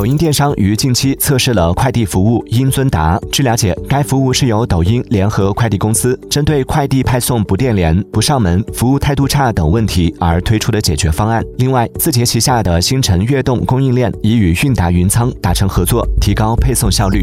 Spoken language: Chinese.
抖音电商于近期测试了快递服务英尊达据了解该服务是由抖音联合快递公司针对快递派送不电联不上门服务态度差等问题而推出的解决方案。另外字节旗下的星辰悦动供应链已与韵达云仓达成合作提高配送效率。